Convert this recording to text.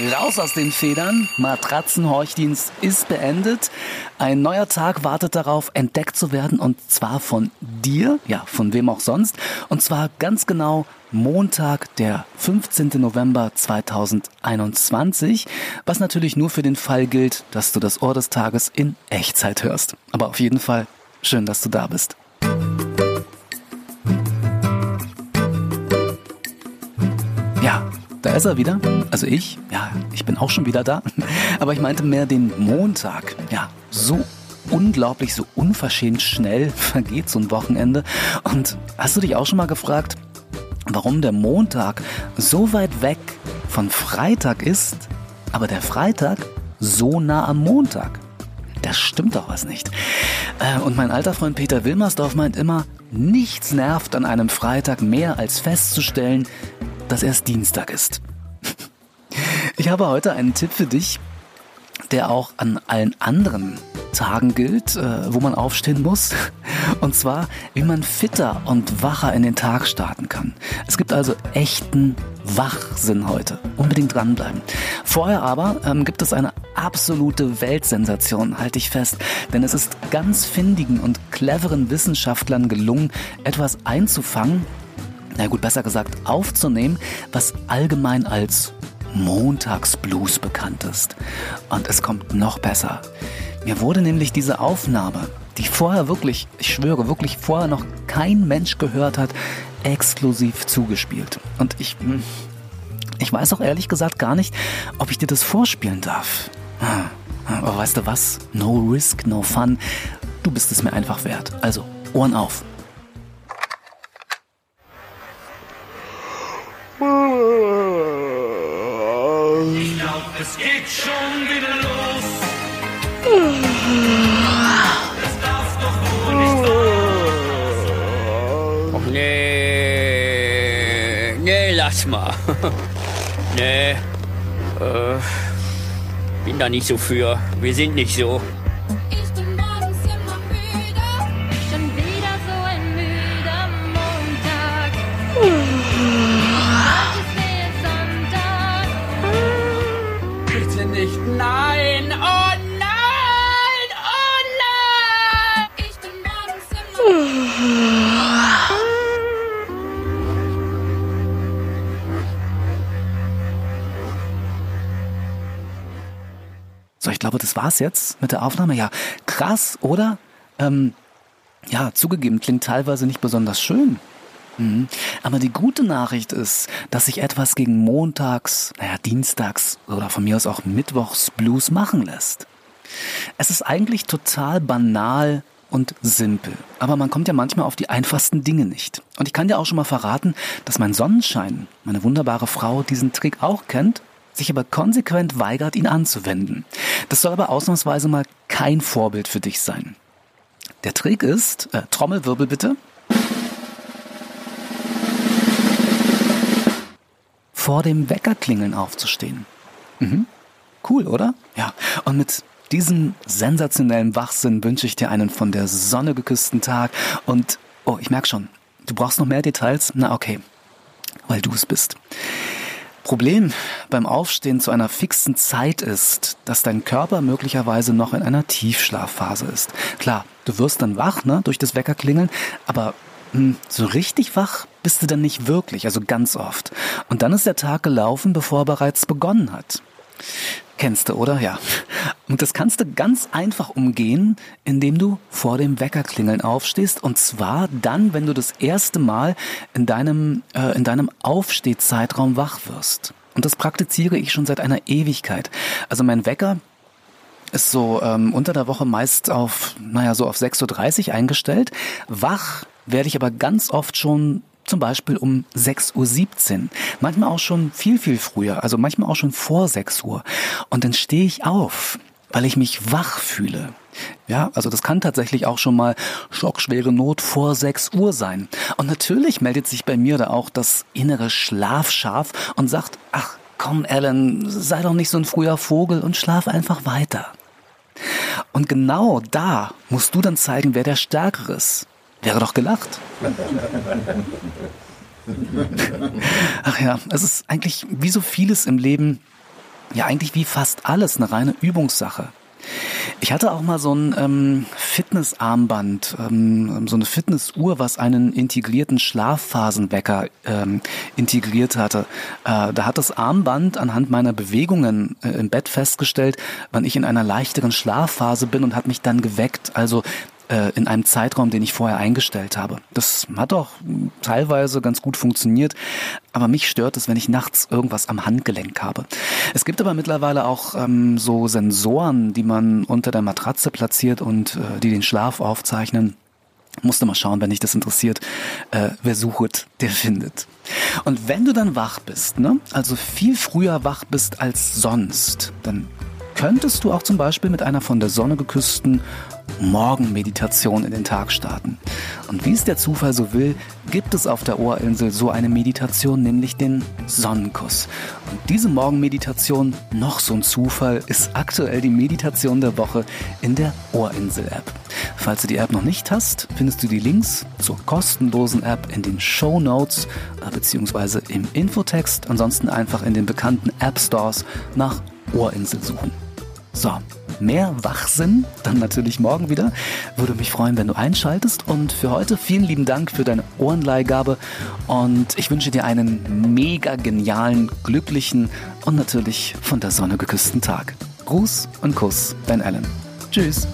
Raus aus den Federn, Matratzenhorchdienst ist beendet. Ein neuer Tag wartet darauf, entdeckt zu werden und zwar von dir, ja, von wem auch sonst. Und zwar ganz genau Montag, der 15. November 2021, was natürlich nur für den Fall gilt, dass du das Ohr des Tages in Echtzeit hörst. Aber auf jeden Fall schön, dass du da bist. Ja, da ist er wieder. Also ich, ja, ich bin auch schon wieder da. Aber ich meinte mehr den Montag. Ja, so unglaublich, so unverschämt schnell vergeht so ein Wochenende. Und hast du dich auch schon mal gefragt, warum der Montag so weit weg von Freitag ist, aber der Freitag so nah am Montag? Das stimmt doch was nicht. Äh, und mein alter Freund Peter Wilmersdorf meint immer, nichts nervt an einem Freitag mehr als festzustellen, dass erst Dienstag ist. Ich habe heute einen Tipp für dich, der auch an allen anderen Tagen gilt, äh, wo man aufstehen muss. Und zwar, wie man fitter und wacher in den Tag starten kann. Es gibt also echten Wachsinn heute. Unbedingt dranbleiben. Vorher aber ähm, gibt es eine absolute Weltsensation, halte ich fest. Denn es ist ganz findigen und cleveren Wissenschaftlern gelungen, etwas einzufangen, na gut, besser gesagt aufzunehmen, was allgemein als Montagsblues bekannt ist. Und es kommt noch besser. Mir wurde nämlich diese Aufnahme, die vorher wirklich, ich schwöre, wirklich vorher noch kein Mensch gehört hat, exklusiv zugespielt. Und ich, hm, ich weiß auch ehrlich gesagt gar nicht, ob ich dir das vorspielen darf. Aber weißt du was? No risk, no fun. Du bist es mir einfach wert. Also, Ohren auf. Es geht schon wieder los. Das darf doch wohl nicht wahr Och nee. Nee, lass mal. nee. Äh, bin da nicht so für. Wir sind nicht so. So, ich glaube, das war's jetzt mit der Aufnahme. Ja, krass, oder? Ähm, ja, zugegeben, klingt teilweise nicht besonders schön. Mhm. Aber die gute Nachricht ist, dass sich etwas gegen Montags, naja, Dienstags oder von mir aus auch Mittwochs Blues machen lässt. Es ist eigentlich total banal und simpel. Aber man kommt ja manchmal auf die einfachsten Dinge nicht. Und ich kann dir auch schon mal verraten, dass mein Sonnenschein, meine wunderbare Frau, diesen Trick auch kennt, sich aber konsequent weigert, ihn anzuwenden. Das soll aber ausnahmsweise mal kein Vorbild für dich sein. Der Trick ist, äh, Trommelwirbel bitte, vor dem Weckerklingeln aufzustehen. Mhm. Cool, oder? Ja. Und mit diesem sensationellen Wachsinn wünsche ich dir einen von der Sonne geküssten Tag. Und, oh, ich merke schon, du brauchst noch mehr Details? Na okay, weil du es bist. Problem beim Aufstehen zu einer fixen Zeit ist, dass dein Körper möglicherweise noch in einer Tiefschlafphase ist. Klar, du wirst dann wach, ne, durch das Weckerklingeln, aber hm, so richtig wach bist du dann nicht wirklich, also ganz oft. Und dann ist der Tag gelaufen, bevor er bereits begonnen hat. Kennst du, oder? Ja. Und das kannst du ganz einfach umgehen, indem du vor dem Weckerklingeln aufstehst. Und zwar dann, wenn du das erste Mal in deinem, äh, in deinem Aufstehzeitraum wach wirst. Und das praktiziere ich schon seit einer Ewigkeit. Also mein Wecker ist so ähm, unter der Woche meist auf, naja, so auf 6.30 Uhr eingestellt. Wach werde ich aber ganz oft schon zum Beispiel um 6.17 Uhr. Manchmal auch schon viel, viel früher, also manchmal auch schon vor 6 Uhr. Und dann stehe ich auf, weil ich mich wach fühle. Ja, also das kann tatsächlich auch schon mal schockschwere Not vor 6 Uhr sein. Und natürlich meldet sich bei mir da auch das innere Schlafschaf und sagt, ach komm Alan, sei doch nicht so ein früher Vogel und schlaf einfach weiter. Und genau da musst du dann zeigen, wer der Stärkere ist. Wäre doch gelacht. Ach ja, es ist eigentlich wie so vieles im Leben ja eigentlich wie fast alles eine reine Übungssache. Ich hatte auch mal so ein ähm, Fitnessarmband, ähm, so eine Fitnessuhr, was einen integrierten Schlafphasenwecker ähm, integriert hatte. Äh, da hat das Armband anhand meiner Bewegungen äh, im Bett festgestellt, wann ich in einer leichteren Schlafphase bin und hat mich dann geweckt. Also äh, in einem Zeitraum, den ich vorher eingestellt habe. Das hat auch teilweise ganz gut funktioniert, aber mich stört es, wenn ich nachts irgendwas am Handgelenk habe. Es gibt aber mittlerweile auch ähm, so Sensoren, die man unter der Matratze platziert und äh, die den Schlaf aufzeichnen. Musste mal schauen, wenn dich das interessiert. Äh, wer sucht, der findet. Und wenn du dann wach bist, ne, also viel früher wach bist als sonst, dann könntest du auch zum Beispiel mit einer von der Sonne geküssten Morgenmeditation in den Tag starten. Und wie es der Zufall so will, gibt es auf der Ohrinsel so eine Meditation, nämlich den Sonnenkuss. Und diese Morgenmeditation, noch so ein Zufall, ist aktuell die Meditation der Woche in der Ohrinsel-App. Falls du die App noch nicht hast, findest du die Links zur kostenlosen App in den Show Notes äh, beziehungsweise im Infotext. Ansonsten einfach in den bekannten App Stores nach Ohrinsel suchen. So, mehr Wachsinn, dann natürlich morgen wieder. Würde mich freuen, wenn du einschaltest. Und für heute vielen lieben Dank für deine Ohrenleihgabe. Und ich wünsche dir einen mega genialen, glücklichen und natürlich von der Sonne geküssten Tag. Gruß und Kuss, dein Alan. Tschüss.